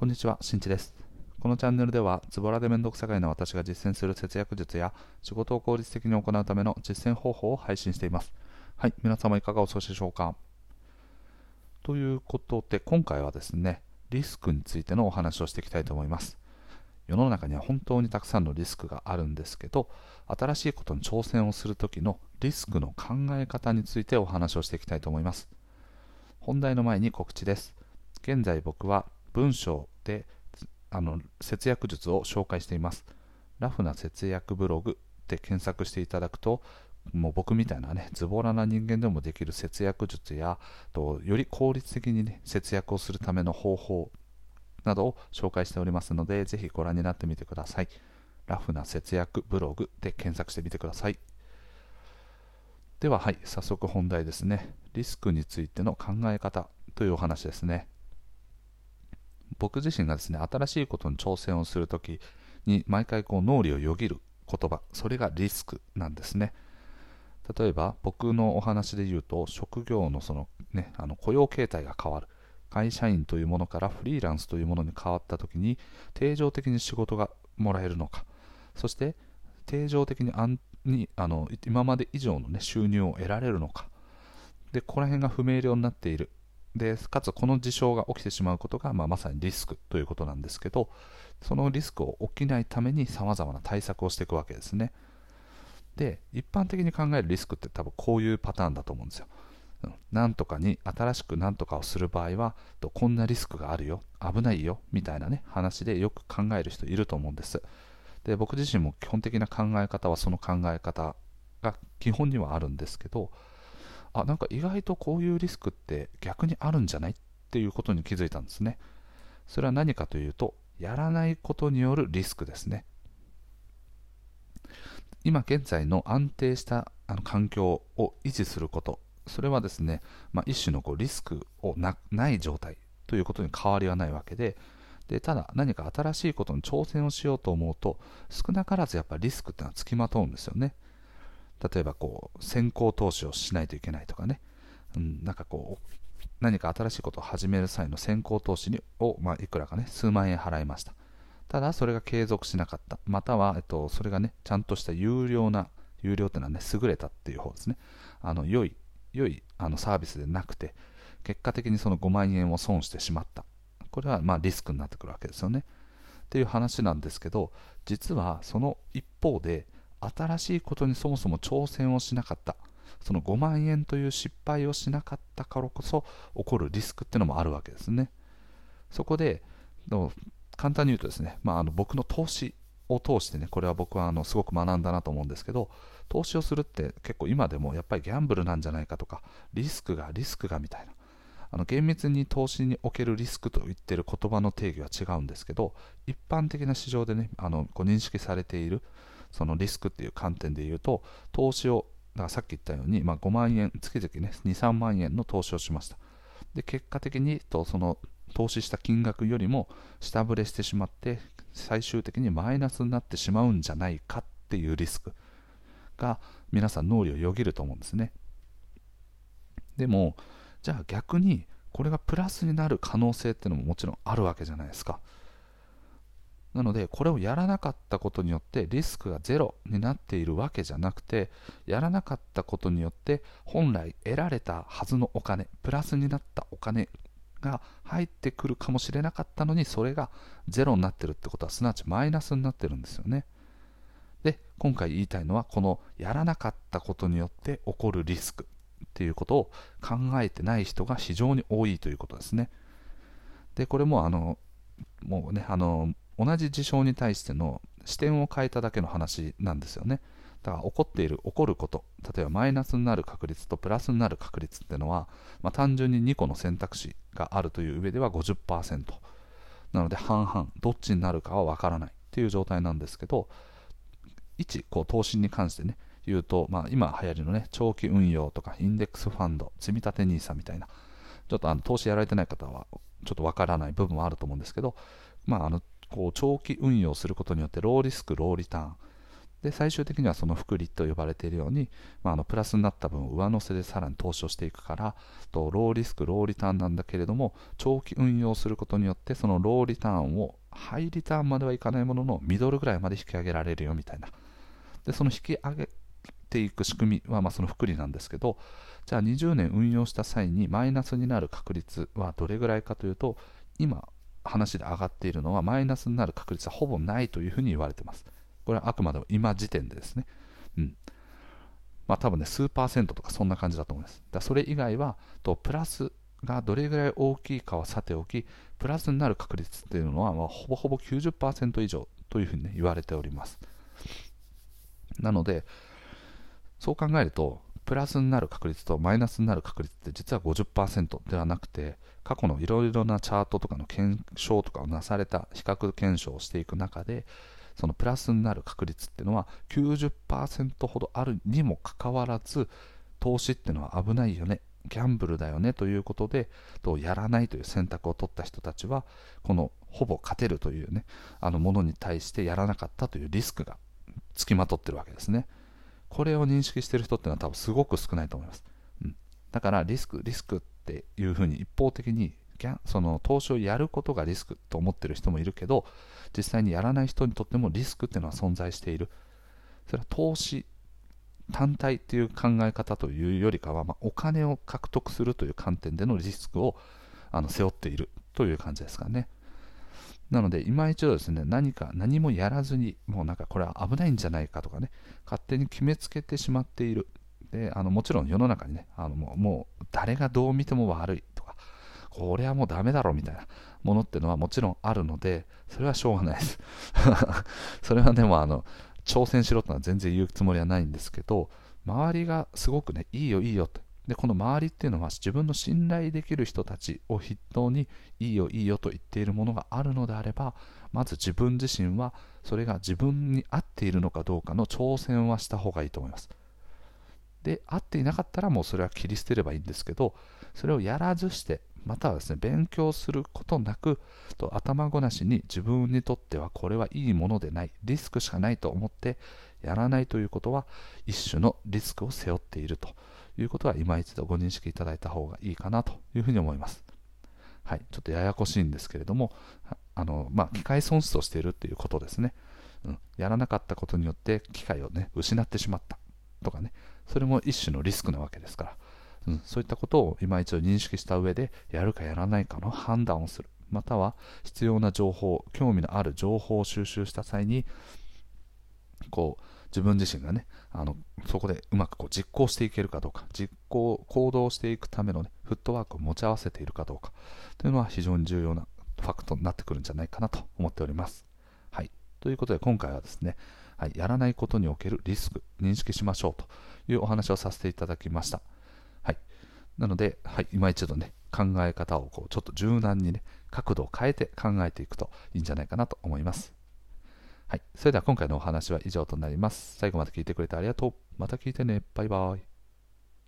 こんにちは、しんちです。このチャンネルでは、ズボラでめんどくさがいの私が実践する節約術や、仕事を効率的に行うための実践方法を配信しています。はい、皆様いかがお過ごしでしょうか？ということで、今回はですね、リスクについてのお話をしていきたいと思います。世の中には本当にたくさんのリスクがあるんですけど、新しいことに挑戦をするときのリスクの考え方についてお話をしていきたいと思います。本題の前に告知です。現在僕は文章であの節約術を紹介しています。ラフな節約ブログで検索していただくと、もう僕みたいなね、ズボラな人間でもできる節約術や、とより効率的にね、節約をするための方法などを紹介しておりますので、ぜひご覧になってみてください。ラフな節約ブログで検索してみてください。では、はい、早速本題ですね。リスクについての考え方というお話ですね。僕自身がですね、新しいことに挑戦をするときに毎回こう脳裏をよぎる言葉、それがリスクなんですね。例えば僕のお話で言うと、職業のその、ね、あの雇用形態が変わる。会社員というものからフリーランスというものに変わったときに、定常的に仕事がもらえるのか、そして定常的に安にあの今まで以上の、ね、収入を得られるのか、でここら辺が不明瞭になっているでかつこの事象が起きてしまうことが、まあ、まさにリスクということなんですけどそのリスクを起きないためにさまざまな対策をしていくわけですね。で一般的に考えるリスクって多分こういうパターンだと思うんですよ。なんとかに新しく何とかをする場合はこんなリスクがあるよ。危ないよ。みたいなね話でよく考える人いると思うんです。で僕自身も基本的な考え方はその考え方が基本にはあるんですけどあなんか意外とこういうリスクって逆にあるんじゃないっていうことに気づいたんですね。それは何かというとやらないことによるリスクですね。今現在の安定したあの環境を維持することそれはですね、まあ、一種のこうリスクをなない状態ということに変わりはないわけででただ何か新しいことに挑戦をしようと思うと少なからずやっぱリスクってのはつきまとうんですよね。例えばこう先行投資をしないといけないとかね、うん、なんかこう何か新しいことを始める際の先行投資にを、まあ、いくらかね数万円払いました。ただそれが継続しなかった。または、えっと、それがねちゃんとした有料な有料っていうのはね優れたっていう方ですね。あの良い良いあのサービスでなくて結果的にその5万円を損してしまった。これはまリスクになってくるわけですよね。っていう話なんですけど実はその一方で新しいことにそもそも挑戦をしなかった。その5万円という失敗をしなかったからこそ起こるリスクっていうのもあるわけですね。そこで簡単に言うとですね、まあ、あの僕の投資を通してねこれは僕はあのすごく学んだなと思うんですけど投資をするって結構今でもやっぱりギャンブルなんじゃないかとかリスクがリスクがみたいな。あの厳密に投資におけるリスクと言ってる言葉の定義は違うんですけど一般的な市場でねあのこう認識されているそのリスクっていう観点で言うと投資をだからさっき言ったように、まあ、5万円月々ね23万円の投資をしました。で結果的にとその投資した金額よりも下振れしてしまって最終的にマイナスになってしまうんじゃないかっていうリスクが皆さん脳裏をよぎると思うんですね。でもじゃあ逆にこれがプラスになる可能性っていうのももちろんあるわけじゃないですか。なのでこれをやらなかったことによってリスクがゼロになっているわけじゃなくてやらなかったことによって本来得られたはずのお金プラスになったお金が入ってくるかもしれなかったのにそれがゼロになってるってことはすなわちマイナスになってるんですよね。で今回言いたいのはこのやらなかったことによって起こるリスクっていうことを考えてない人が非常に多いということですね。でこれもあのもうねあの同じ事象に対しての視点を変えただけの話なんですよね。だから起こっている起こること例えばマイナスになる確率とプラスになる確率っていうのは、まあ、単純に2個の選択肢があるという上では50%なので半々どっちになるかはわからないっていう状態なんですけど一こう投資に関してね言うと、まあ、今流行りのね長期運用とかインデックスファンド積立 NISA みたいなちょっとあの投資やられてない方はちょっとわからない部分はあると思うんですけど、まあ、あのこう長期運用することによってローリスク、ローリターン。で最終的にはその複利と呼ばれているように、まあ、あのプラスになった分を上乗せでさらに投資をしていくからとローリスクローリターンなんだけれども長期運用することによってそのローリターンをハイリターンまではいかないもののミドルぐらいまで引き上げられるよみたいな。でその引き上げていく仕組みはまあその複利なんですけどじゃあ20年運用した際にマイナスになる確率はどれぐらいかというと今話で上がっているのはマイナスになる確率はほぼないというふうに言われていますこれはあくまでも今時点でですね。うん。まあ多分ね、数パーセントとかそんな感じだと思います。だそれ以外は、とプラスがどれぐらい大きいかはさておき、プラスになる確率っていうのは、まあ、ほぼほぼ90%以上というふうに、ね、言われております。なので、そう考えると、プラスになる確率とマイナスになる確率って実は50%ではなくて、過去のいろいろなチャートとかの検証とかをなされた比較検証をしていく中で、そのプラスになる確率っていうのは90%ほどあるにもかかわらず投資っていうのは危ないよねギャンブルだよねということでとやらないという選択を取った人たちはこのほぼ勝てるというねあのものに対してやらなかったというリスクがつきまとってるわけですね。これを認識してる人っていうのは多分すごく少ないと思います、うん、だからリスクリスクっていうふうに一方的にその投資をやることがリスクと思ってる人もいるけど実際にやらない人にとってもリスクっていうのは存在している。それは投資単体っていう考え方というよりかは、まあ、お金を獲得するという観点でのリスクをあの背負っているという感じですかね。なので今一度ですね何か何もやらずにもうなんかこれは危ないんじゃないかとかね勝手に決めつけてしまっている。であのもちろん世の中にねあのもうもう誰がどう見ても悪いとかこれはもうダメだろみたいなものってのはもちろんあるので、それはしょうがないです。それはでもあの、挑戦しろとは全然言うつもりはないんですけど、周りがすごくね、いいよいいよって。で、この周りっていうのは自分の信頼できる人たちを筆頭に、いいよいいよと言っているものがあるのであれば、まず自分自身はそれが自分に合っているのかどうかの挑戦はした方がいいと思います。で、合っていなかったらもうそれは切り捨てればいいんですけど、それをやらずして、またはですね、勉強することなく、と頭ごなしに自分にとってはこれはいいものでない、リスクしかないと思ってやらないということは、一種のリスクを背負っているということは、今一度ご認識いただいた方がいいかなというふうに思います。はい、ちょっとややこしいんですけれども、あのまあ、機械損失をしているということですね、うん。やらなかったことによって機械を、ね、失ってしまったとかね、それも一種のリスクなわけですから。うん、そういったことを今一度認識した上でやるかやらないかの判断をするまたは必要な情報興味のある情報を収集した際にこう自分自身がねあのそこでうまくこう実行していけるかどうか実行行動していくための、ね、フットワークを持ち合わせているかどうかというのは非常に重要なファクトになってくるんじゃないかなと思っております。はい、ということで今回はですね、はい、やらないことにおけるリスク認識しましょうというお話をさせていただきました。はいなので、はい、今一度ね、考え方をこうちょっと柔軟にね、角度を変えて考えていくといいんじゃないかなと思います。はい、それでは今回のお話は以上となります。最後まで聞いてくれてありがとう。また聞いてね。バイバイ。